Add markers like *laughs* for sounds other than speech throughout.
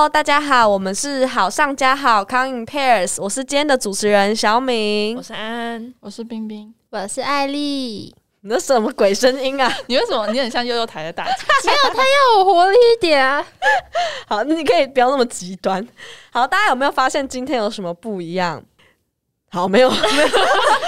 Hello，大家好，我们是好上加好 Come in pairs，我是今天的主持人小敏我。是安安，我是冰冰。我是艾丽，你那什么鬼声音啊？*laughs* 你为什么你很像悠悠台的大姐？*laughs* 要我活力一点啊！*laughs* 好，你可以不要那么极端。好，大家有没有发现今天有什么不一样？好，没有，*laughs* 没有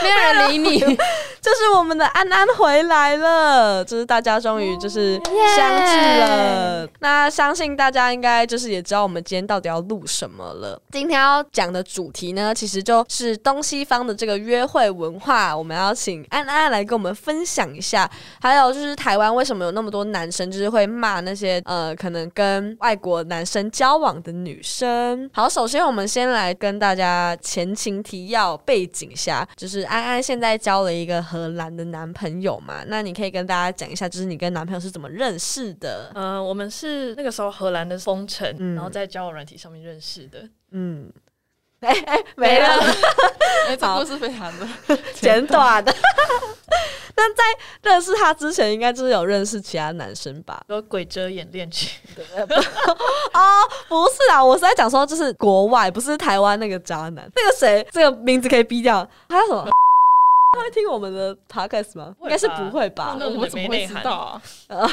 没有人理你，就是我们的安安回来了，就是大家终于就是相聚了。那相信大家应该就是也知道我们今天到底要录什么了。今天要讲的主题呢，其实就是东西方的这个约会文化。我们要请安安来跟我们分享一下，还有就是台湾为什么有那么多男生就是会骂那些呃可能跟外国男生交往的女生。好，首先我们先来跟大家前情提要背景下，就是安安现在交了一个荷兰的男朋友嘛，那你可以跟大家讲一下，就是你跟男朋友是怎么认识的？呃，我们是那个时候荷兰的封城，嗯然后在交友软体上面认识的。嗯，哎、哎、没了，*laughs* 哎，这好故事非常的 *laughs* 简短的。*laughs* 但在认识他之前，应该就是有认识其他男生吧？有鬼遮眼恋情，哦，不是啊，我是在讲说，就是国外，不是台湾那个渣男。那个谁，这个名字可以逼掉。还有什么？他会听我们的 podcast 吗？应该是不会吧？那我们怎么会知道啊？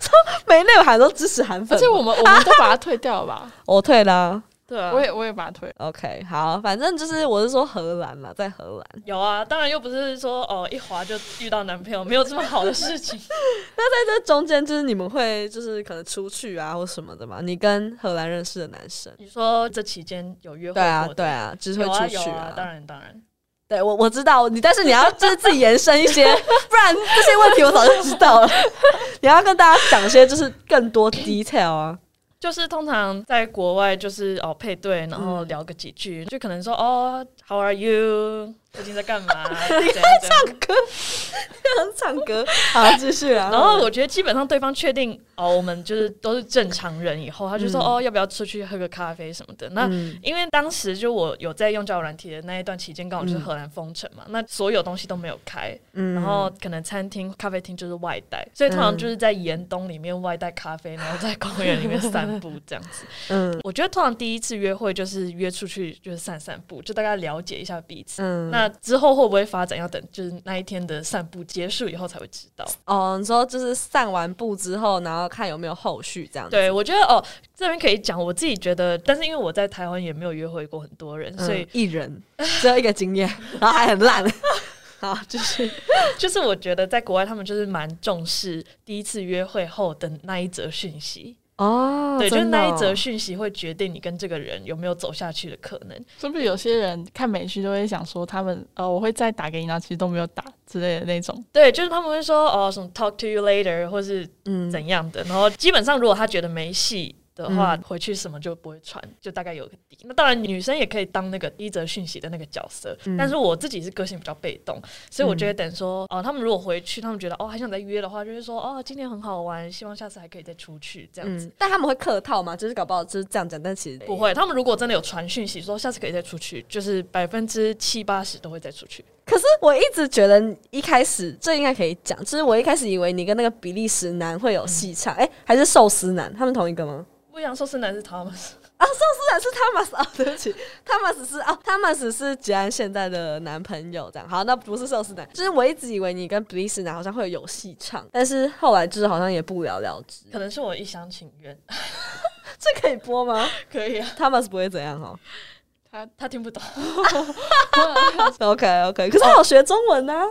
说没内涵都支持韩粉吗，而且我们我们都把它退掉了吧？我退了啊、对啊，我也我也把它推。OK，好，反正就是我是说荷兰嘛，在荷兰。有啊，当然又不是说哦一滑就遇到男朋友，没有这么好的事情。*laughs* *laughs* 那在这中间，就是你们会就是可能出去啊或什么的嘛？你跟荷兰认识的男生，你说这期间有约会对啊对啊，就是会出去有啊，当然当然。对我我知道你，但是你要就是自己延伸一些，*laughs* 不然这些问题我早就知道了。你要跟大家讲一些就是更多 detail 啊。就是通常在国外，就是哦配对，然后嗯聊个几句，就可能说哦，How are you？最近在干嘛？*laughs* 怎样怎 *laughs* 样唱歌，好，*laughs* 继续啊。然后我觉得基本上对方确定哦，我们就是都是正常人以后，他就说、嗯哦，要不要出去喝个咖啡什么的。那、嗯因为当时就我有在用交友软体的那一段期间，刚好就是荷兰封城嘛，那所有东西都没有开，嗯然后可能餐厅、咖啡厅就是外带，所以通常就是在严冬里面外带咖啡，然后在公园里面散步这样子。嗯我觉得通常第一次约会就是约出去就是散散步，就大概了解一下彼此。嗯那之后会不会发展，要等就是那一天的散步结束以后才会知道。哦，你说就是散完步之后，然后看有没有后续这样子。对，我觉得哦，这边可以讲，我自己觉得，但是因为我在台湾也没有约会过很多人，所以嗯一人只有一个经验，*laughs* 然后还很烂。*laughs* 好，就是。就是我觉得在国外他们就是蛮重视第一次约会后的那一则讯息，哦对，就是真的哦那一则讯息会决定你跟这个人有没有走下去的可能。是不是有些人看美剧都会想说他们呃我会再打给你，然后其实都没有打之类的那种？对，就是他们会说哦什么 talk to you later 或是嗯怎样的，然后基本上如果他觉得没戏。的话，回去什么就不会传，就大概有个底。那当然，女生也可以当那个第一则讯息的那个角色，嗯但是我自己是个性比较被动，所以我觉得等说，哦、他们如果回去，他们觉得哦还想再约的话，就是说哦今天很好玩，希望下次还可以再出去这样子。嗯，但他们会客套吗？就是搞不好就是这样讲，但其实不。会，他们如果真的有传讯息说下次可以再出去，就是百分之七八十都会再出去。可是我一直觉得一开始这应该可以讲，就是我一开始以为你跟那个比利时男会有戏唱，哎、还是寿司男，他们同一个吗？不一样，寿司男是 Thomas，啊，寿司男是 Thomas 啊，对不起，，Thomas 是哦，汤马斯是吉安现在的男朋友，这样。好，那不是寿司男，就是我一直以为你跟比利时男好像会有戏唱，但是后来就是好像也不了了之，可能是我一厢情愿。*laughs* 这可以播吗？*laughs* 可以啊，，Thomas 不会怎样哦。他他听不懂，*laughs* OK OK，可是他有学中文呢、啊，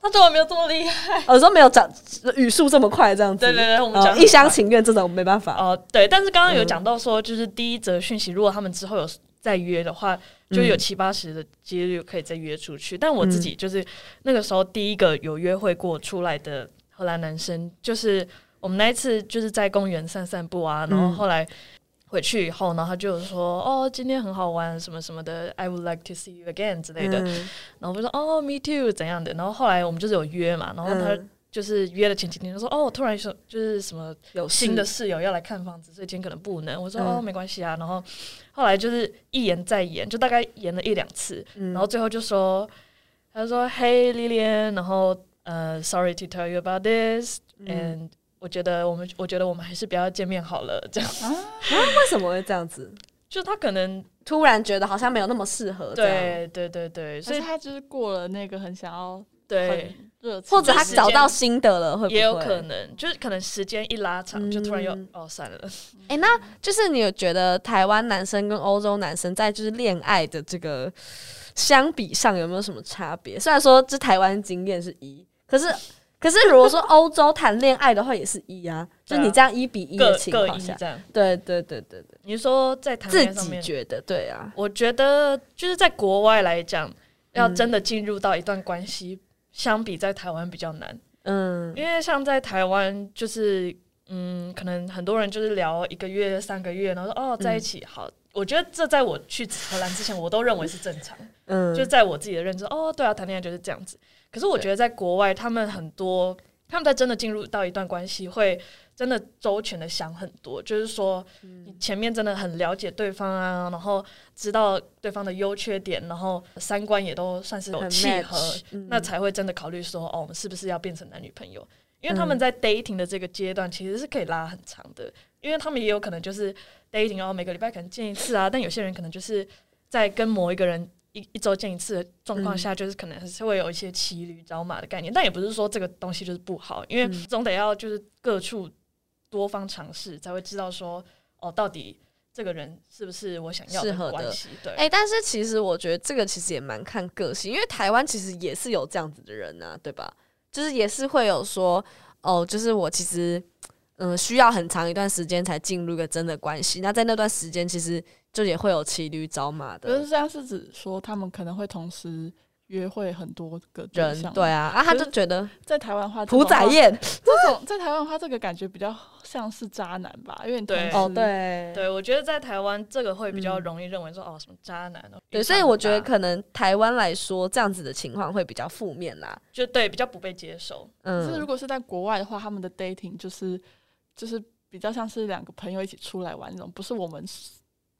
他中文没有这么厉害。我说没有讲语速这么快，这样子。对对对，我们哦讲很一厢情愿这种没办法。哦，对，但是刚刚有讲到说，就是第一则讯息，如果他们之后有再约的话，就有七八十的几率可以再约出去。但我自己就是那个时候第一个有约会过出来的荷兰男生，就是我们那一次就是在公园散散步啊，然后后来。回去以后，然后他就说：“哦，今天很好玩，什么什么的，I would like to see you again 之类的。嗯然后我就说：“哦，me too，怎样的？”然后后来我们就是有约嘛，然后他嗯就是约了前几天，就说：“哦，突然说就是什么有新的室友要来看房子，所以今天可能不能。我说、嗯哦，没关系啊。然后后来就是一延再延，就大概延了一两次，嗯然后最后就说，他说 Hey Lilian，然后呃，Sorry to tell you about this、嗯 and 我觉得我们我觉得我们还是不要见面好了，这样。啊为什么会这样子？*laughs* 就他可能突然觉得好像没有那么适合，对对对对，所以他就是过了那个很想要对热，或者他找到新的了，会不会也有可能，就是可能时间一拉长，就突然又嗯哦算了。哎、那就是你有觉得台湾男生跟欧洲男生在就是恋爱的这个相比上有没有什么差别？虽然说这台湾经验是一，可是可是如果说欧洲谈恋爱的话也是一啊，就你这样一比一的情况下。对对对对对，你说在谈恋爱上面，觉得对啊，我觉得就是在国外来讲，要嗯真的进入到一段关系，相比在台湾比较难，嗯因为像在台湾就是。嗯，可能很多人就是聊一个月、三个月，然后说哦在一起好。我觉得这在我去荷兰之前，我都认为是正常。嗯，就在我自己的认知，哦，对啊，谈恋爱就是这样子。可是我觉得在国外，他们很多他们在真的进入到一段关系，会真的周全的想很多，就是说你前面真的很了解对方啊，然后知道对方的优缺点，然后三观也都算是有契合那才会真的考虑说，哦，我们是不是要变成男女朋友？因为他们在 dating 的这个阶段其实是可以拉很长的，因为他们也有可能就是 dating，然后每个礼拜可能见一次啊，但有些人可能就是在跟某一个人一一周见一次的状况下，就是可能还是会有一些骑驴找马的概念，但也不是说这个东西就是不好，因为嗯总得要就是各处多方尝试，才会知道说哦，到底这个人是不是我想要适合的关系？对，哎、但是其实我觉得这个其实也蛮看个性，因为台湾其实也是有这样子的人啊，对吧？就是也是会有说，哦，就是我其实，嗯、需要很长一段时间才进入一个真的关系。那在那段时间，其实就也会有骑驴找马的可是这样是指说他们可能会同时约会很多个对人，对，啊，啊，他就觉得在台湾的话，屠宰宴宴，*laughs* 这种在台湾的话，这个感觉比较像是渣男吧，因为对哦，对，对，我觉得在台湾这个会比较嗯容易认为说、哦什么渣男哦，对，所以我觉得可能台湾来说，这样子的情况会比较负面啦。就对比较不被接受。可是如嗯，果是在国外的话，他们的 dating 就是就是比较像是两个朋友一起出来玩那种，不是我们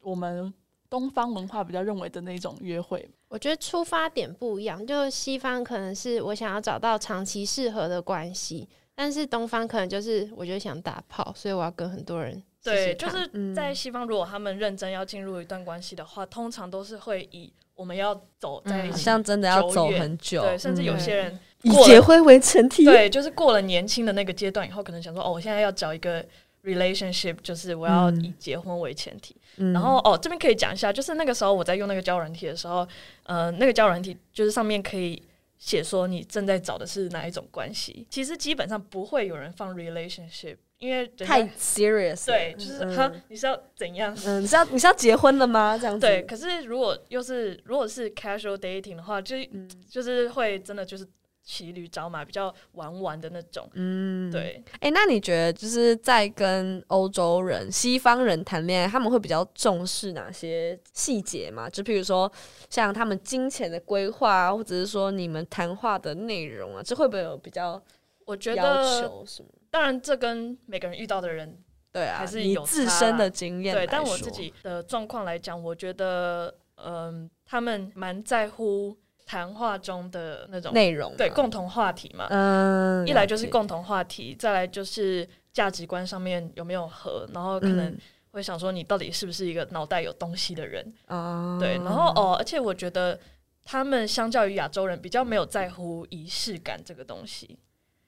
我们东方文化比较认为的那种约会。我觉得出发点不一样，就西方可能是我想要找到长期适合的关系，但是东方可能就是我就想打炮，所以我要跟很多人对，就是在西方，如果他们认真要进入一段关系的话，通常都是会以我们要走在一好起，像真的要走很久，对，甚至有嗯。些人以结婚为前提。对，就是过了年轻的那个阶段以后，可能想说，哦，我现在要找一个 relationship，就是我要嗯以结婚为前提。嗯然后哦，这边可以讲一下，就是那个时候我在用那个交友软体的时候，呃，那个交友软体就是上面可以写说你正在找的是哪一种关系。其实基本上不会有人放 relationship，因为太 serious，对，就是嗯哈，你是要怎样？嗯，你是要你是要结婚了吗？这样子，对，可是如果又是如果是 casual dating 的话，就、嗯就是会真的就是骑驴找马，比较玩玩的那种。嗯，。对，哎、那你觉得就是在跟欧洲人、西方人谈恋爱，他们会比较重视哪些细节吗？就譬如说，像他们金钱的规划啊，或者是说你们谈话的内容啊，这会不会有比较我觉要得求什么？当然这跟每个人遇到的人对啊，还是你有自身的经验对，但我自己的状况来讲，我觉得嗯、他们蛮在乎谈话中的那种内容对共同话题嘛。嗯，一来就是共同话题，再来就是价值观上面有没有合，然后可能嗯会想说你到底是不是一个脑袋有东西的人。哦，对，然后哦，而且我觉得他们相较于亚洲人比较没有在乎仪式感这个东西。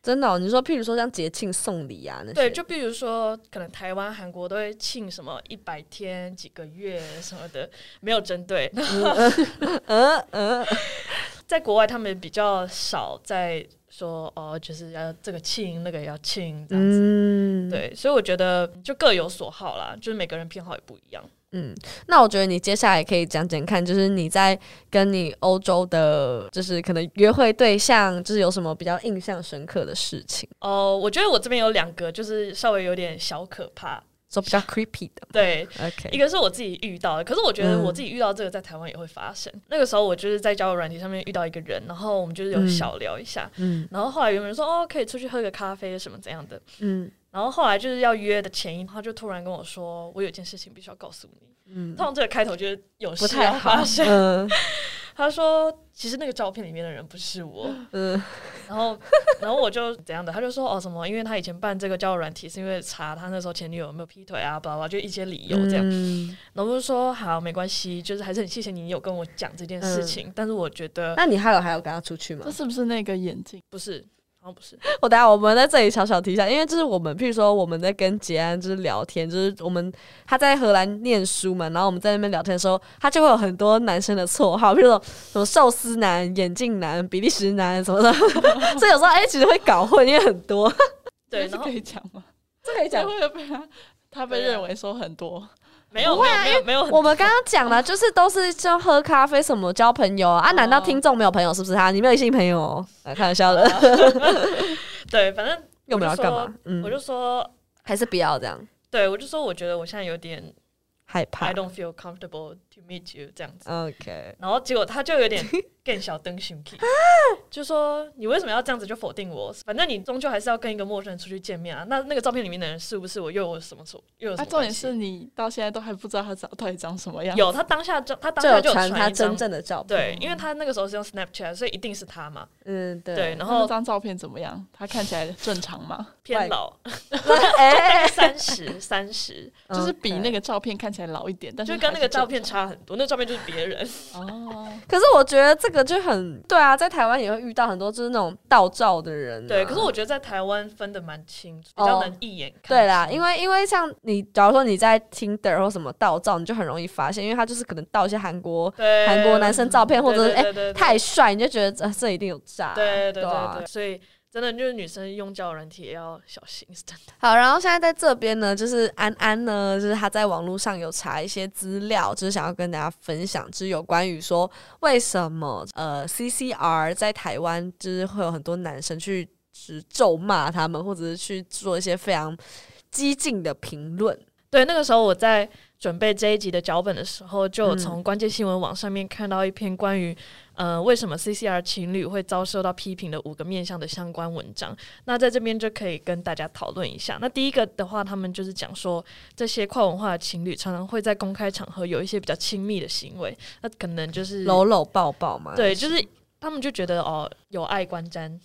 真的哦、你说譬如说像节庆送礼啊那些，对，就比如说，可能台湾、韩国都会庆什么一百天、几个月什么的，没有针对。嗯嗯，在国外，他们比较少在说哦，就是要这个庆，那个也要庆这样子。嗯，对，所以我觉得就各有所好啦，就是每个人偏好也不一样。嗯，那我觉得你接下来可以讲讲看，就是你在跟你欧洲的，就是可能约会对象，就是有什么比较印象深刻的事情，哦、我觉得我这边有两个，就是稍微有点小可怕。说比较 creepy 的对，一，OK，一个是我自己遇到的，可是我觉得嗯我自己遇到这个在台湾也会发生。那个时候我就是在交友软体上面遇到一个人，然后我们就是有嗯。小聊一下，嗯。然后后来有人说哦可以出去喝个咖啡什么怎样的，嗯。然后后来就是要约的前一，他就突然跟我说我有件事情必须要告诉你。嗯。通，常这个开头就是有不事要太好。发，生，嗯 *laughs* 他说其实那个照片里面的人不是我，*laughs* 嗯，然后然后我就怎样的，他就说哦什么，因为他以前办这个交友软体是因为查他那时候前女友有没有劈腿啊，巴拉巴拉，就一些理由这样。嗯然后我就说好没关系，就是还是很谢谢你有跟我讲这件事情，但是我觉得那你还有还有跟他出去吗这？是不是那个眼镜？不是，好像不是，*laughs* 我等下我们在这里小小提一下，因为就是我们，譬如说我们在跟杰安就是聊天，就是我们他在荷兰念书嘛，然后我们在那边聊天的时候，他就会有很多男生的绰号，譬如说什么寿司男、眼镜男、比利时男什么的，*laughs* 所以有时候哎、其实会搞混，因为很多。对，然后这可以讲吗？这可以讲会。被他他被认为说很多？没有没有没有没有我们刚刚讲了，*laughs* 就是都是就喝咖啡什么交朋友啊？啊难道听众没有朋友是不是？他你没有异性朋友哦？啊 *laughs* 开玩笑的，*laughs* 对，反正又没有要干嘛？我嗯，就说，还是不要这样对我就说，我觉得我现在有点害怕 I。don't feel comfortable to meet you 这样子。OK，然后结果他就有点更小灯熊气，就说你为什么要这样子就否定我？反正你终究还是要跟一个陌生人出去见面啊。那那个照片里面的人是不是我？又有什么错？又有什啊，么重点？是你到现在都还不知道他长到底长什么样。有他当下就他当下就传他真正的照片。对，因为他那个时候是用 Snapchat，所以一定是他嘛。嗯，对。对，然那后张照片怎么样？他看起来正常吗？偏老，哎，三十三十，*laughs* 就是比那个。照片看起来老一点，但是就跟那个照片差很多。那个照片就是别人，哦。可是我觉得这个就很对啊，在台湾也会遇到很多就是那种盗照的人、啊。对。可是我觉得在台湾分的蛮清楚，比较能一眼看。对啦，因为因为像你，假如说你在 Tinder 或什么盗照，你就很容易发现，因为他就是可能盗一些韩国韩国男生照片，或者是哎、太帅，你就觉得、呃、这一定有诈。对对对啊对，所以真的就是女生用交友软体也要小心，是真的。好，然后现在在这边呢，就是安安呢，就是她在网络上有查一些资料，就是想要跟大家分享，就是有关于说为什么呃 CCR 在台湾就是会有很多男生去就是咒骂他们，或者是去做一些非常激进的评论。对，那个时候我在准备这一集的脚本的时候，就从关键新闻网上面看到一篇关于呃为什么 CCR 情侣会遭受到批评的五个面向的相关文章。那在这边就可以跟大家讨论一下。那第一个的话，他们就是讲说这些跨文化的情侣常常会在公开场合有一些比较亲密的行为，那可能就是搂搂抱抱嘛，对，就是他们就觉得哦有爱观瞻，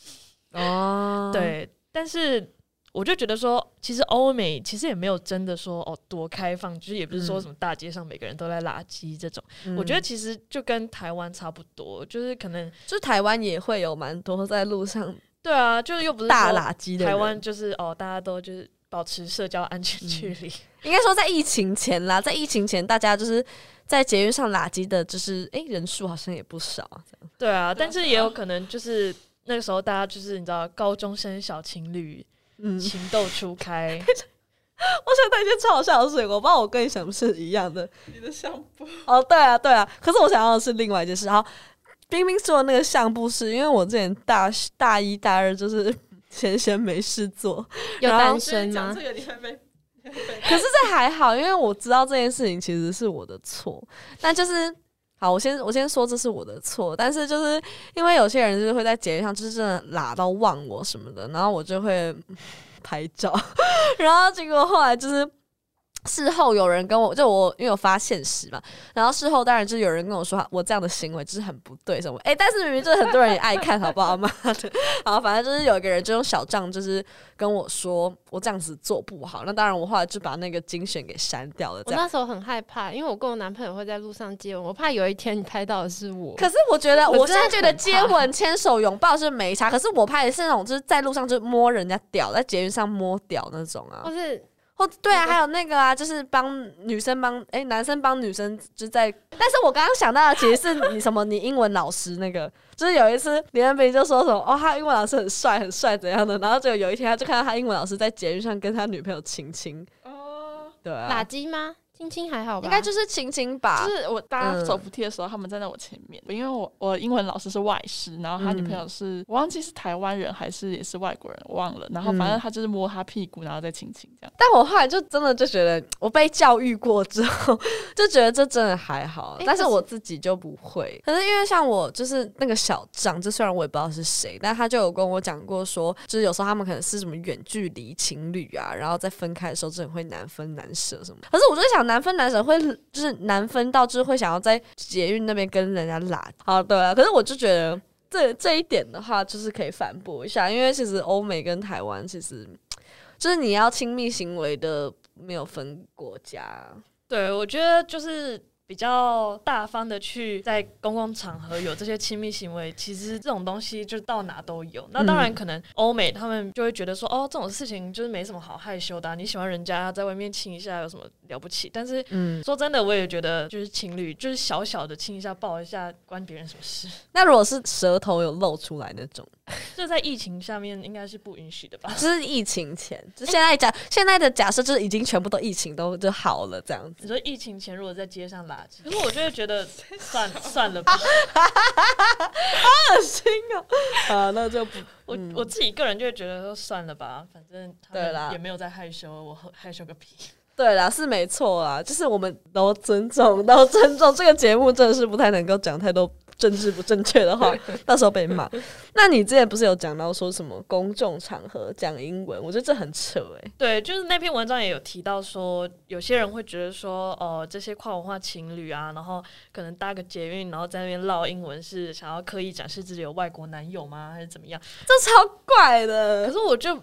哦，对，但是我就觉得说，其实欧美其实也没有真的说哦多开放，就是也不是说嗯什么大街上每个人都在垃圾这种。嗯我觉得其实就跟台湾差不多，就是可能就台湾也会有蛮多在路上对啊，就是又不是大垃圾的台湾就是哦大家都就是保持社交安全距离。应该说在疫情前啦，在疫情前大家就是在节约上垃圾的，就是诶人数好像也不少。对啊，但是也有可能就是那个时候大家就是你知道高中生小情侣嗯，情窦初开，*laughs* 我想到一件超好笑的事情，我不知道我跟你想不是一样的。你的相簿哦，对啊，对啊，可是我想要的是另外一件事。然后，冰冰说的那个相簿是因为我之前大大一大二就是闲闲没事做，有然后单身吗？个你会被可是这还好，因为我知道这件事情其实是我的错，那就是。好，我先我先说这是我的错，但是就是因为有些人就是会在节日上就是真的拉到忘我什么的，然后我就会 *laughs* 拍照，*laughs* 然后结果后来就是事后有人跟我就我因为我发现实嘛，然后事后当然就有人跟我说我这样的行为就是很不对什么，诶，但是明明就是很多人也爱看好不好？*laughs* 妈的，然后反正就是有一个人就用小账就是跟我说我这样子做不好，那当然我后来就把那个精选给删掉了，我那时候很害怕，因为我跟我男朋友会在路上接吻，我怕有一天你拍到的是我。可是我觉得，我我现在觉得接吻、牵手、拥抱是没差，可是我拍的是那种就是在路上就摸人家屌，在捷运上摸屌那种啊。或，是或对啊，还有那个啊，就是帮女生帮哎、男生帮女生就在，但是我刚刚想到的其实是你什么你英文老师那个，就是有一次李安平就说什么哦，他英文老师很帅很帅怎样的，然后就有一天他就看到他英文老师在捷运上跟他女朋友亲亲，哦，对啊。垃，圾吗？亲亲还好吧？应该就是亲亲吧就，是我搭嗯手扶梯的时候，他们站在我前面，因为我我英文老师是外师，然后他女朋友是、我忘记是台湾人还是也是外国人，我忘了。然后反正他就是摸他屁股，然后再亲亲这样。但我后来就真的就觉得，我被教育过之后，就觉得这真的还好，但是我自己就不会。可是因为像我就是那个小张，就虽然我也不知道是谁，但他就有跟我讲过说，就是有时候他们可能是什么远距离情侣啊，然后在分开的时候真的会难分难舍什么。可是我就想，难分难舍，会就是难分到就是会想要在捷运那边跟人家拉。好，对，可是我就觉得这这一点的话，就是可以反驳一下，因为其实欧美跟台湾其实就是你要亲密行为的没有分国家。对，我觉得就是。比较大方的去在公共场合有这些亲密行为，其实这种东西就到哪都有。那当然，可能欧美他们就会觉得说，哦，这种事情就是没什么好害羞的。你喜欢人家在外面亲一下，有什么了不起？但是，嗯，说真的，我也觉得就是情侣就是小小的亲一下、抱一下，关别人什么事？那如果是舌头有露出来那种，*laughs* 就在疫情下面应该是不允许的吧？就是疫情前，就现在假现在的假设就是已经全部都疫情都就好了这样子。你说疫情前如果在街上拉。可是我就会觉得 *laughs* 算算了吧，好恶心哦！啊，那就不，我我自己个人就会觉得说算了吧，反正对啦，也没有在害羞，我害羞个屁。对啦，是没错啦，就是我们都尊重，都尊重这个节目，真的是不太能够讲太多。政治不正确的话，到时候被骂。那你之前不是有讲到说什么公众场合讲英文？我觉得这很扯哎。对，就是那篇文章也有提到说，有些人会觉得说，哦，这些跨文化情侣啊，然后可能搭个捷运，然后在那边唠英文，是想要刻意展示自己有外国男友吗？还是怎么样？这超怪的。可是我就。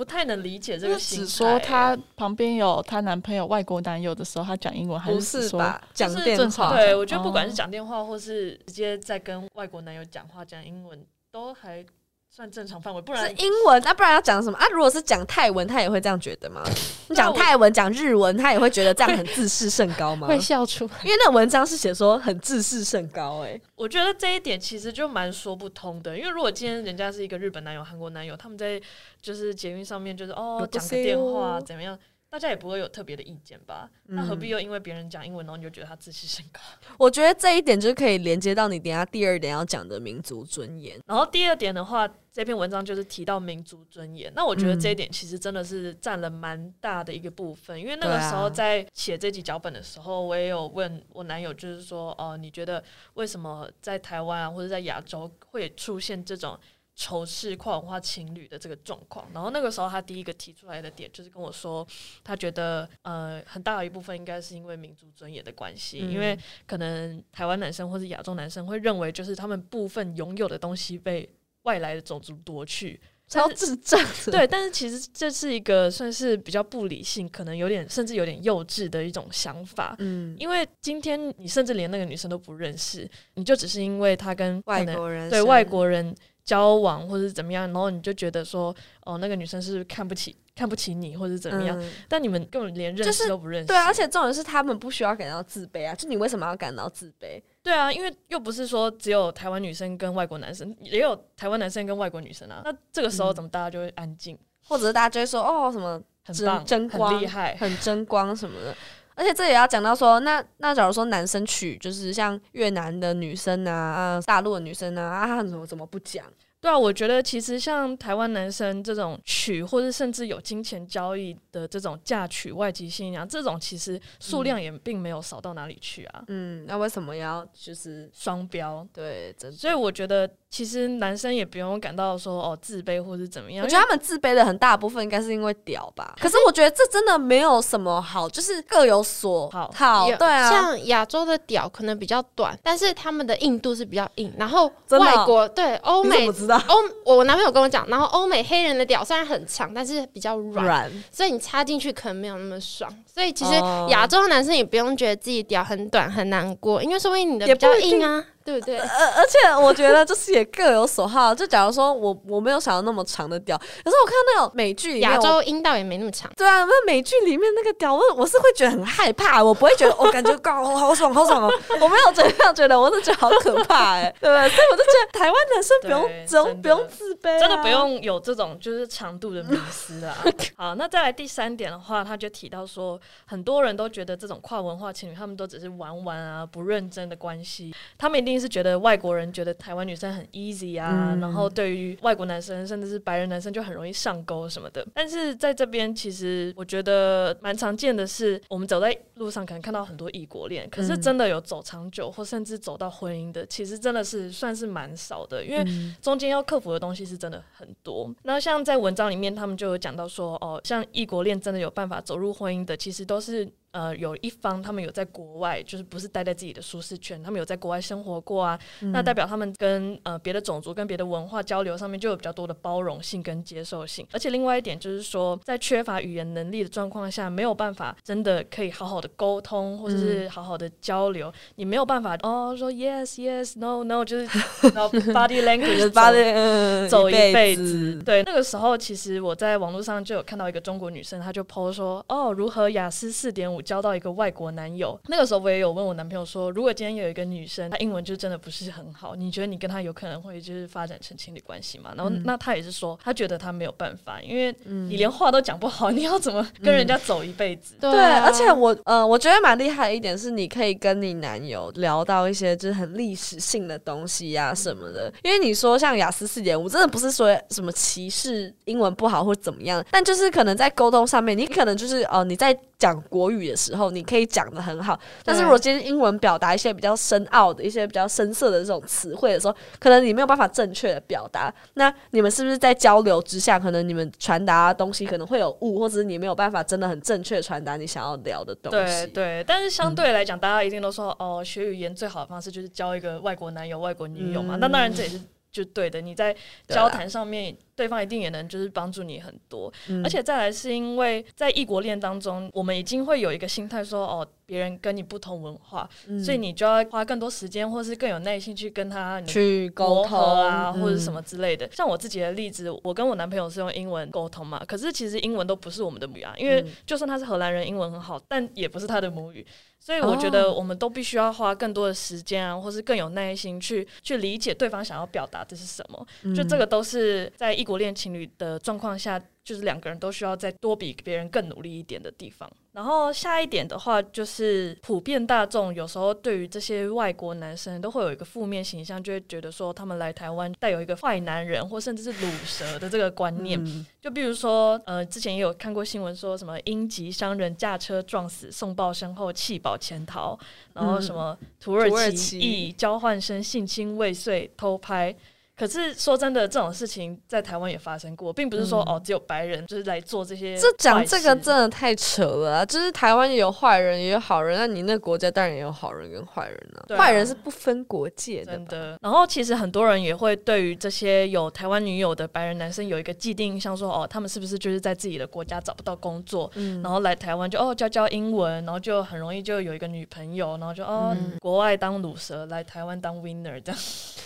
不太能理解这个心态。只说她旁边有她男朋友外国男友的时候，她讲英文还是说讲电话？对我觉得不管是讲电话，或是直接在跟外国男友讲话讲英文，都还。算正常范围，不然是英文，那不然要讲什么啊？如果是讲泰文，他也会这样觉得吗？*laughs* 你讲泰文、讲日文，他也会觉得这样很自视甚高吗？*laughs* 会笑出，因为那文章是写说很自视甚高。哎，我觉得这一点其实就蛮说不通的。因为如果今天人家是一个日本男友、韩国男友，他们在就是捷运上面就是哦讲个电话怎么样？大家也不会有特别的意见吧？那何必又因为别人讲英文，然后你就觉得他自视甚高？我觉得这一点就是可以连接到你等下第二点要讲的民族尊严。然后第二点的话，这篇文章就是提到民族尊严。那我觉得这一点其实真的是占了蛮大的一个部分，因为那个时候在写这集脚本的时候，我也有问我男友，就是说，哦，你觉得为什么在台湾啊，或者在亚洲会出现这种？仇视跨文化情侣的这个状况，然后那个时候他第一个提出来的点就是跟我说，他觉得呃很大的一部分应该是因为民族尊严的关系，因为可能台湾男生或是亚洲男生会认为就是他们部分拥有的东西被外来的种族夺去，超智障。对，但是其实这是一个算是比较不理性，可能有点甚至有点幼稚的一种想法。嗯，因为今天你甚至连那个女生都不认识，你就只是因为他跟外国人对外国人。交往或者怎么样，然后你就觉得说，哦，那个女生是看不起看不起你，或者怎么样？但你们根本连认识都不认识。对，啊而且重点是他们不需要感到自卑啊！就你为什么要感到自卑？对啊，因为又不是说只有台湾女生跟外国男生，也有台湾男生跟外国女生啊。那这个时候怎么大家就会安静，或者是大家就会说，哦，什么很棒、很厉害、很争光什么的？而且这也要讲到说，那那假如说男生娶就是像越南的女生啊，啊，大陆的女生啊，啊，怎么怎么不讲？对啊，我觉得其实像台湾男生这种娶，或者甚至有金钱交易的这种嫁娶外籍新娘，这种其实数量也并没有少到哪里去啊。嗯，那为什么要就是双标？对，所以我觉得。其实男生也不用感到说哦自卑或是怎么样，我觉得他们自卑的很大部分应该是因为屌吧。*laughs* 可是我觉得这真的没有什么好，就是各有所好。好，对啊。像亚洲的屌可能比较短，但是他们的硬度是比较硬。然后外国对欧美，道欧我男朋友跟我讲，然后欧美黑人的屌虽然很长，但是比较软，所以你插进去可能没有那么爽。所以其实亚洲男生也不用觉得自己屌很短很难过，因为说不定你的比较硬啊。对不对？而而且我觉得就是也各有所好。就假如说我我没有想到那么长的屌，可是我看到那种美剧，亚洲阴道也没那么长。对啊，那美剧里面那个屌，我我是会觉得很害怕，我不会觉得我感觉高好爽好爽哦，我没有这样觉得，我是觉得好可怕哎，对不对？所以我就觉得台湾男生不用不用不用自卑，真的不用有这种就是长度的迷思啊。好，那再来第三点的话，他就提到说，很多人都觉得这种跨文化情侣，他们都只是玩玩啊，不认真的关系，他们一定是觉得外国。人觉得台湾女生很 easy 啊，然后对于外国男生甚至是白人男生就很容易上钩什么的。但是在这边，其实我觉得蛮常见的是，我们走在路上可能看到很多异国恋，可是真的有走长久或甚至走到婚姻的，其实真的是算是蛮少的，因为中间要克服的东西是真的很多。那像在文章里面，他们就有讲到说，哦，像异国恋真的有办法走入婚姻的，其实都是。呃有一方他们有在国外，就是不是待在自己的舒适圈，他们有在国外生活过啊，那代表他们跟呃别的种族跟别的文化交流上面就有比较多的包容性跟接受性。而且另外一点就是说，在缺乏语言能力的状况下，没有办法真的可以好好的沟通，或者是好好的交流，你没有办法哦说 yes yes no no 就是 *laughs* 然后 body language 走一辈子。对，那个时候其实我在网络上就有看到一个中国女生，她就 po 说哦，如何雅思四点五交到一个外国男友。那个时候我也有问我男朋友说，如果今天有一个女生，她英文就真的不是很好，你觉得你跟她有可能会就是发展成情侣关系吗？然后那他也是说，他觉得他没有办法，因为你连话都讲不好，你要怎么跟人家走一辈子？对，而且我呃，我觉得蛮厉害的一点是，你可以跟你男友聊到一些就是很历史性的东西呀什么的。因为你说像雅思四点五，真的不是说什么歧视英文不好或怎么样，但就是可能在沟通上面，你可能就是哦你在。讲国语的时候，你可以讲的很好，但是如果今天英文表达一些比较深奥的一些比较深色的这种词汇的时候，可能你没有办法正确的表达。那你们是不是在交流之下，可能你们传达东西可能会有误，或者是你没有办法真的很正确传达你想要聊的东西？对对，但是相对来讲，大家一定都说哦，学语言最好的方式就是交一个外国男友、外国女友嘛。那当然这也是就对的，你在交谈上面。对方一定也能就是帮助你很多，而且再来是因为在异国恋当中，我们已经会有一个心态说，哦，别人跟你不同文化，所以你就要花更多时间，或是更有耐心去跟他去沟通啊，或者什么之类的。像我自己的例子，我跟我男朋友是用英文沟通嘛，可是其实英文都不是我们的母语啊，因为就算他是荷兰人，英文很好，但也不是他的母语，所以我觉得我们都必须要花更多的时间啊，或是更有耐心去去理解对方想要表达的是什么。就这个都是在异。国恋情侣的状况下，就是两个人都需要再多比别人更努力一点的地方。然后下一点的话，就是普遍大众有时候对于这些外国男生都会有一个负面形象，就会觉得说他们来台湾带有一个坏男人或甚至是卤蛇的这个观念。就比如说，呃，之前也有看过新闻说什么英籍商人驾车撞死，送报身后弃保潜逃，然后什么土耳其裔交换生性侵未遂偷拍。可是说真的，这种事情在台湾也发生过，并不是说哦，只有白人就是来做这些。这讲这个真的太扯了，就是台湾也有坏人，也有好人，那你那国家当然也有好人跟坏人了。坏人是不分国界的。真的。然后其实很多人也会对于这些有台湾女友的白人男生有一个既定印象，说哦，他们是不是就是在自己的国家找不到工作，然后来台湾就哦教教英文，然后就很容易就有一个女朋友，然后就哦国外当卤蛇，来台湾当 winner 这样。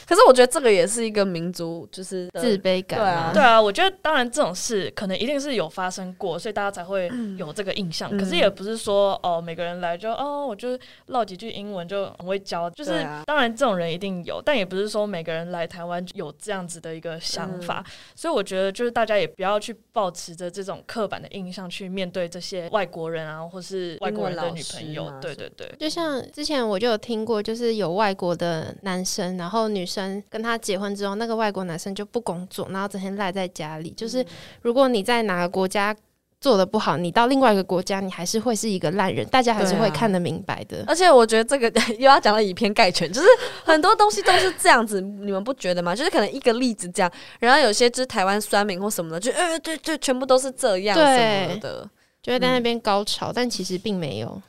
可是我觉得这个也是一个民族，就是自卑感。对啊，对啊，我觉得当然这种事可能一定是有发生过，所以大家才会有这个印象。可是也不是说哦，每个人来就哦，我就唠几句英文就很会教。就是当然这种人一定有，但也不是说每个人来台湾有这样子的一个想法。所以我觉得就是大家也不要去保持着这种刻板的印象去面对这些外国人啊，或是外国人的女朋友。对对对，就像之前我就有听过，就是有外国的男生，然后女。生跟他结婚之后，那个外国男生就不工作，然后整天赖在家里。就是如果你在哪个国家做的不好，你到另外一个国家，你还是会是一个烂人，大家还是会看得明白的。而且我觉得这个 *laughs* 又要讲到以偏概全，就是很多东西都是这样子，你们不觉得吗？就是可能一个例子这样，然后有些就是台湾酸民或什么的，就呃对对，全部都是这样什么的，就会在那边高潮，但其实并没有。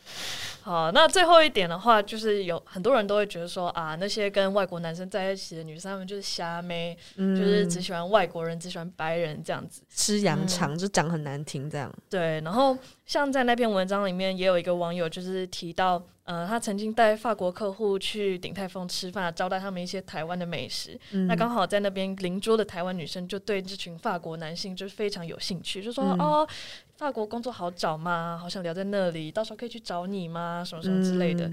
好，那最后一点的话，就是有很多人都会觉得说啊，那些跟外国男生在一起的女生，她们就是瞎妹，就是只喜欢外国人，只喜欢白人这样子，吃羊肠就讲很难听这样。对，然后像在那篇文章里面，也有一个网友就是提到，呃，他曾经带法国客户去鼎泰丰吃饭，招待他们一些台湾的美食。那刚好在那边邻桌的台湾女生就对这群法国男性就是非常有兴趣，就说哦。法国工作好找吗？好想留在那里，到时候可以去找你吗？什么什么之类的。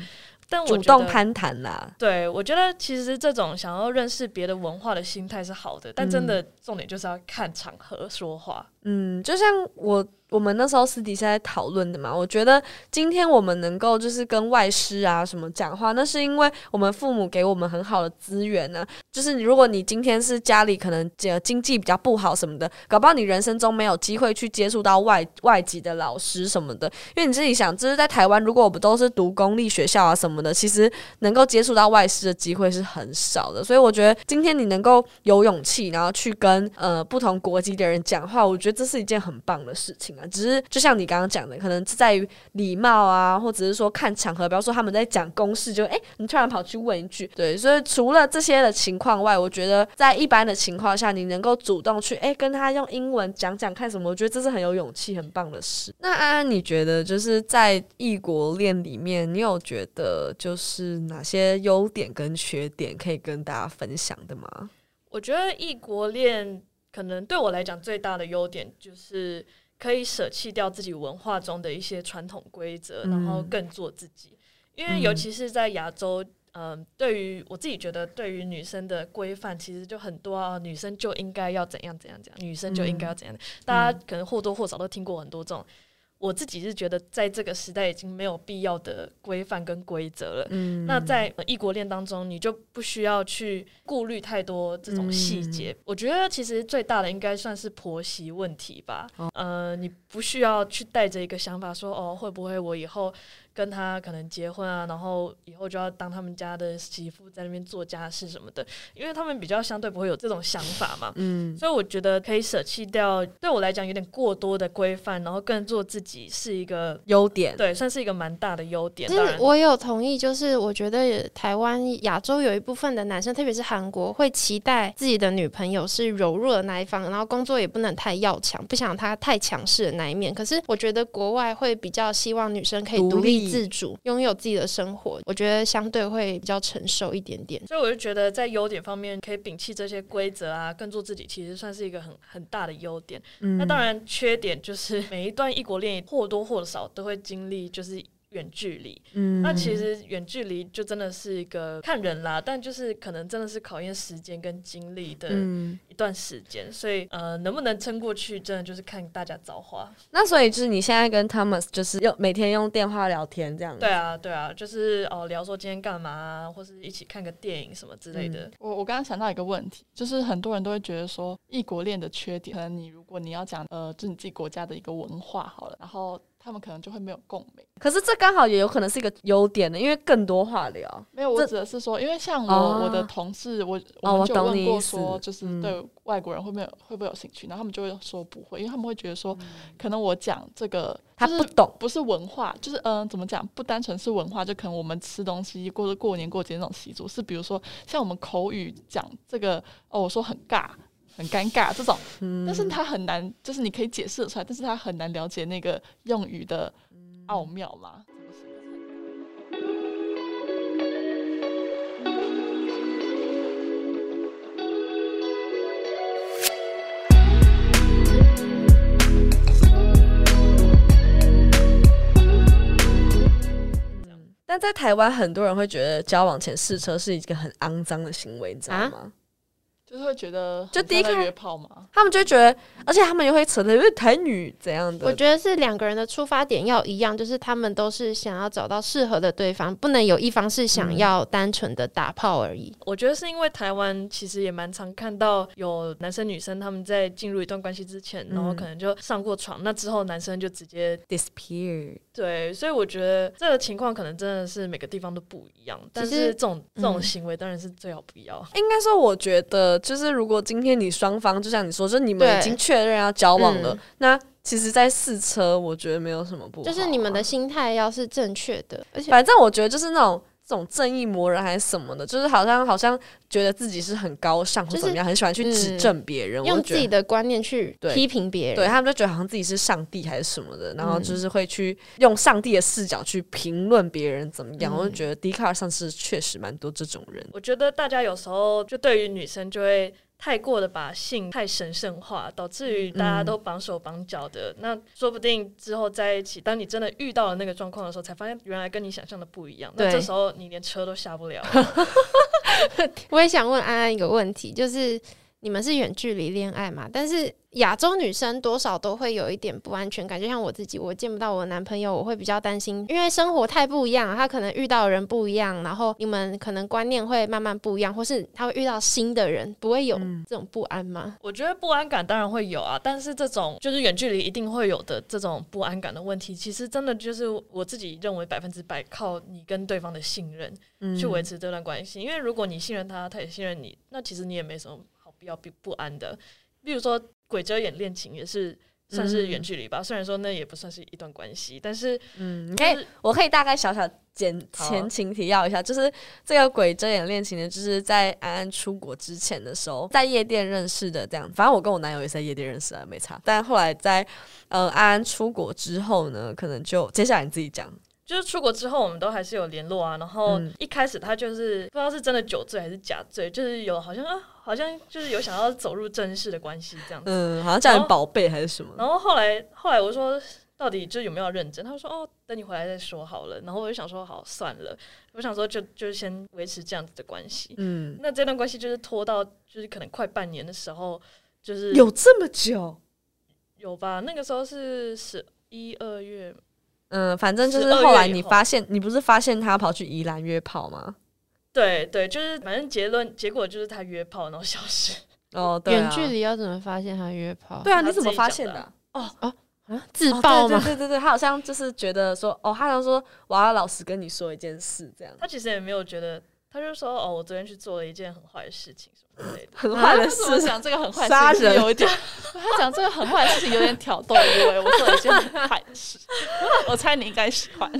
但主动攀谈啦，对我觉得其实这种想要认识别的文化的心态是好的，但真的重点就是要看场合说话。嗯，就像我我们那时候私底下在讨论的嘛，我觉得今天我们能够就是跟外师啊什么讲话，那是因为我们父母给我们很好的资源呢。就是如果你今天是家里可能经济比较不好什么的，搞不好你人生中没有机会去接触到外外籍的老师什么的。因为你自己想，就是在台湾，如果我们都是读公立学校啊什么。的，其实能够接触到外师的机会是很少的。所以我觉得今天你能够有勇气，然后去跟呃不同国籍的人讲话，我觉得这是一件很棒的事情啊。只是就像你刚刚讲的，可能是在于礼貌啊，或者是说看场合，比方说他们在讲公事，就哎，你突然跑去问一句，对。所以除了这些的情况外，我觉得在一般的情况下，你能够主动去哎跟他用英文讲讲看什么，我觉得这是很有勇气、很棒的事。那安安，你觉得就是在异国恋里面，你有觉得就是哪些优点跟缺点可以跟大家分享的吗？我觉得异国恋可能对我来讲最大的优点就是可以舍弃掉自己文化中的一些传统规则，然后更做自己。因为尤其是在亚洲，嗯，对于我自己觉得，对于女生的规范其实就很多啊，女生就应该要怎样怎样怎样，女生就应该要怎样。大家可能或多或少都听过很多这种。我自己是觉得，在这个时代已经没有必要的规范跟规则了。嗯，那在异国恋当中，你就不需要去顾虑太多这种细节。我觉得其实最大的应该算是婆媳问题吧。呃，你不需要去带着一个想法说，哦，会不会我以后。跟他可能结婚啊，然后以后就要当他们家的媳妇，在那边做家事什么的，因为他们比较相对不会有这种想法嘛。嗯，所以我觉得可以舍弃掉，对我来讲有点过多的规范，然后更做自己是一个优点，对，算是一个蛮大的优点。当然我有同意，就是我觉得台湾亚洲有一部分的男生，特别是韩国，会期待自己的女朋友是柔弱的那一方，然后工作也不能太要强，不想她太强势的那一面。可是我觉得国外会比较希望女生可以独立。自主拥有自己的生活，我觉得相对会比较成熟一点点。所以我就觉得在优点方面，可以摒弃这些规则啊，更做自己，其实算是一个很很大的优点。那当然，缺点就是每一段异国恋或多或少都会经历，就是远距离。嗯，那其实远距离就真的是一个看人啦，但就是可能真的是考验时间跟精力的。一段时间，所以呃，能不能撑过去，真的就是看大家造化。那所以就是你现在跟 Thomas 就是用每天用电话聊天这样。对啊，对啊，就是哦聊说今天干嘛，或是一起看个电影什么之类的。我我刚刚想到一个问题，就是很多人都会觉得说异国恋的缺点，可能你如果你要讲呃，就你自己国家的一个文化好了，然后他们可能就会没有共鸣。可是这刚好也有可能是一个优点呢，因为更多话聊。没有，我指的是说，因为像我我的同事，我我们就问过说，就是对。外国人会不会会不会有兴趣？然后他们就会说不会，因为他们会觉得说，可能我讲这个他不懂，不是文化，就是嗯，怎么讲？不单纯是文化，就可能我们吃东西或者过年过节那种习俗，是比如说像我们口语讲这个哦，我说很尬、很尴尬这种，但是他很难，就是你可以解释出来，但是他很难了解那个用语的奥妙嘛。但在台湾，很多人会觉得交往前试车是一个很肮脏的行为，你知道吗？就是会觉得，就第一个约炮嘛？他们就觉得，而且他们也会扯的，因为台女怎样的？我觉得是两个人的出发点要一样，就是他们都是想要找到适合的对方，不能有一方是想要单纯的打炮而已。我觉得是因为台湾其实也蛮常看到有男生女生他们在进入一段关系之前，然后可能就上过床，那之后男生就直接 *laughs* disappear。对，所以我觉得这个情况可能真的是每个地方都不一样，但是这种这种行为当然是最好不要。应该说，我觉得。就是如果今天你双方就像你说，就你们已经确认要交往了，那其实，在试车，我觉得没有什么不，就是你们的心态要是正确的，而且反正我觉得就是那种。这种正义魔人还是什么的，就是好像好像觉得自己是很高尚或怎么样，很喜欢去指正别人，用自己的观念去批评别人。对他们就觉得好像自己是上帝还是什么的，然后就是会去用上帝的视角去评论别人怎么样。我就觉得笛卡尔上是确实蛮多这种人。我觉得大家有时候就对于女生就会。太过的把性太神圣化，导致于大家都绑手绑脚的。那说不定之后在一起，当你真的遇到了那个状况的时候，才发现原来跟你想象的不一样。那这时候你连车都下不了。*laughs* 我也想问安安一个问题，就是你们是远距离恋爱嘛，但是。亚洲女生多少都会有一点不安全感，就像我自己，我见不到我男朋友，我会比较担心，因为生活太不一样，他可能遇到人不一样，然后你们可能观念会慢慢不一样，或是他会遇到新的人，不会有这种不安吗？我觉得不安感当然会有啊，但是这种就是远距离一定会有的这种不安感的问题，其实真的就是我自己认为百分之百靠你跟对方的信任去维持这段关系，因为如果你信任他，他也信任你，那其实你也没什么好必要不不安的，例如说。鬼遮眼恋情也是算是远距离吧，虽然说那也不算是一段关系，但是嗯，可以，我可以大概小小简前情提要一下，就是这个鬼遮眼恋情呢，就是在安安出国之前的时候，在夜店认识的，这样，反正我跟我男友也是在夜店认识的，没差。但后来在呃安安出国之后呢，可能就接下来你自己讲。就是出国之后，我们都还是有联络啊。然后一开始他就是不知道是真的酒醉还是假醉，就是有好像啊，好像就是有想要走入正式的关系这样子。嗯，好像叫你宝贝还是什么。然后后来后来我说，到底就有没有认真？他说哦，等你回来再说好了。然后我就想说，好算了，我想说就就先维持这样子的关系。嗯，那这段关系就是拖到就是可能快半年的时候，就是有这么久？有吧？那个时候是十一二月。嗯，反正就是后来你发现，你不是发现他跑去宜兰约炮吗？对对，就是反正结论结果就是他约炮然后消失。*laughs* 哦，对远距离要怎么发现他约炮？对啊，你怎么发现的？哦哦啊，自爆吗？*laughs* 对对对，他好像就是觉得说，哦，他就说我要老实跟你说一件事，这样。他其实也没有觉得。他就说：“哦，我昨天去做了一件很坏的事情，什么之类的。很坏的事，讲这个很坏的事情有一点。他讲这个很坏的事情有点挑逗意味。我做了一件很坏的事，*laughs* 我猜你应该喜欢。*laughs*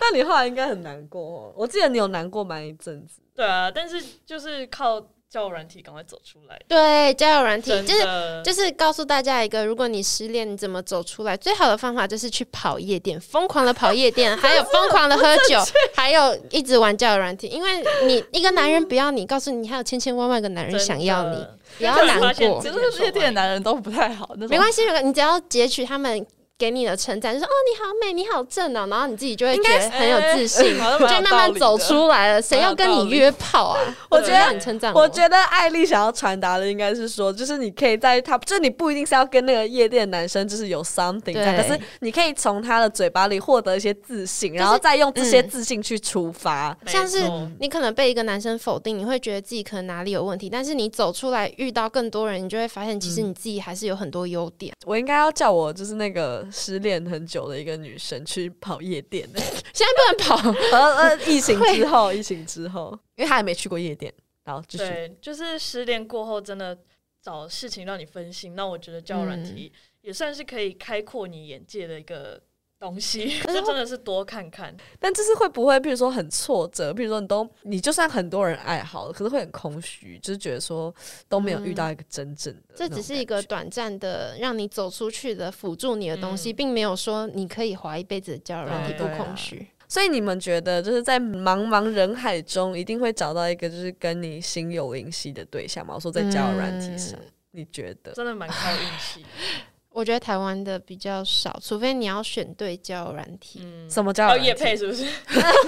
那你后来应该很难过。我记得你有难过蛮一阵子。对啊，但是就是靠。”交友软体赶快走出来！对，交友软体就是就是告诉大家一个，如果你失恋，你怎么走出来？最好的方法就是去跑夜店，疯狂的跑夜店，*laughs* 还有疯狂的喝酒，还有一直玩交友软体。因为你一个男人不要你，告诉你还有千千万万个男人想要你，不要难过。其实夜店的男人都不太好，没关系，你只要截取他们。给你的称赞就说哦你好美你好正哦，然后你自己就会觉得很有自信，*laughs* 就慢慢走出来了。谁要跟你约炮啊？*laughs* 我觉得你称赞我，觉得艾丽想要传达的应该是说，就是你可以在他，就是你不一定是要跟那个夜店男生就是有 something，可是你可以从他的嘴巴里获得一些自信，然后再用这些自信去出发。像是你可能被一个男生否定，你会觉得自己可能哪里有问题，但是你走出来遇到更多人，你就会发现其实你自己还是有很多优点。我应该要叫我就是那个失恋很。久的一个女生去跑夜店，*laughs* 现在不能跑。*laughs* 呃呃，疫情之后，疫情之后，因为她还没去过夜店，然后对，就是失恋过后，真的找事情让你分心。那我觉得交软体也算是可以开阔你眼界的一个。东西，*laughs* 就真的是多看看。但这是会不会，比如说很挫折，比如说你都你就算很多人爱好，可是会很空虚，就是觉得说都没有遇到一个真正的。这只是一个短暂的让你走出去的辅助你的东西，并没有说你可以滑一辈子的交友软体不空虚。所以你们觉得，就是在茫茫人海中，一定会找到一个就是跟你心有灵犀的对象吗？我说在交友软体上，你觉得真的蛮靠运气。*laughs* 我觉得台湾的比较少，除非你要选对交友软体。什么交友？叶配是不是？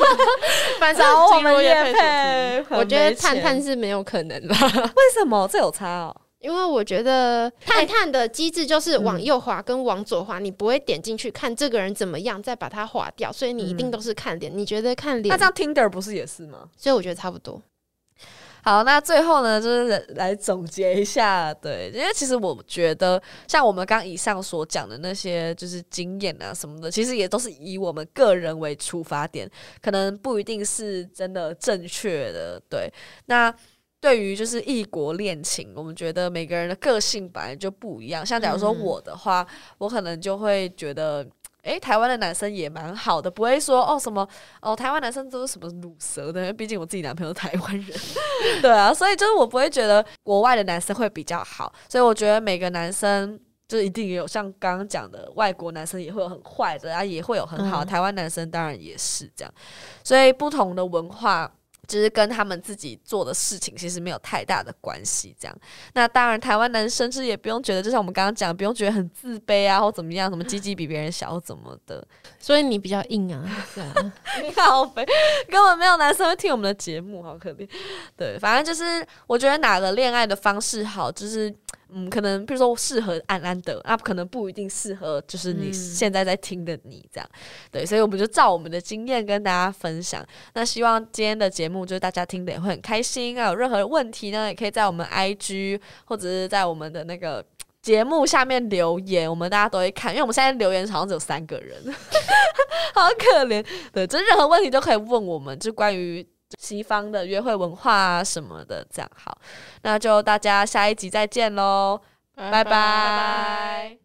*laughs* 反正我们叶配，我觉得探探是没有可能的。*laughs* 为什么？这有差哦。因为我觉得探探的机制就是往右滑跟往左滑，你不会点进去看这个人怎么样，再把它划掉，所以你一定都是看脸。你觉得看脸？那这样 Tinder 不是也是吗？所以我觉得差不多。好，那最后呢，就是来总结一下，对，因为其实我觉得，像我们刚以上所讲的那些，就是经验啊什么的，其实也都是以我们个人为出发点，可能不一定是真的正确的。对，那对于就是异国恋情，我们觉得每个人的个性本来就不一样。像假如说我的话，我可能就会觉得。诶，台湾的男生也蛮好的，不会说哦什么哦，台湾男生都是什么乳蛇的，因为毕竟我自己男朋友台湾人，*laughs* 对啊，所以就是我不会觉得国外的男生会比较好，所以我觉得每个男生就一定也有像刚刚讲的，外国男生也会有很坏的啊，也会有很好，台湾男生当然也是这样，所以不同的文化就是跟他们自己做的事情其实没有太大的关系。这样，那当然台湾男生是也不用觉得，就像我们刚刚讲，不用觉得很自卑啊，或怎么样，什么鸡鸡比别人小怎么的。*laughs* 所以你比较硬啊，对啊，*laughs* 好肥，根本没有男生会听我们的节目，好可怜。对，反正就是我觉得哪个恋爱的方式好，就是嗯，可能比如说适合安安的，那可能不一定适合就是你现在在听的你这样。对，所以我们就照我们的经验跟大家分享。那希望今天的节目就是大家听的也会很开心。啊，有任何问题呢，也可以在我们 IG 或者是在我们的那个。节目下面留言，我们大家都会看，因为我们现在留言好像只有三个人，*laughs* 好可怜。对，就任何问题都可以问我们，就关于西方的约会文化啊什么的，这样好。那就大家下一集再见喽，拜拜。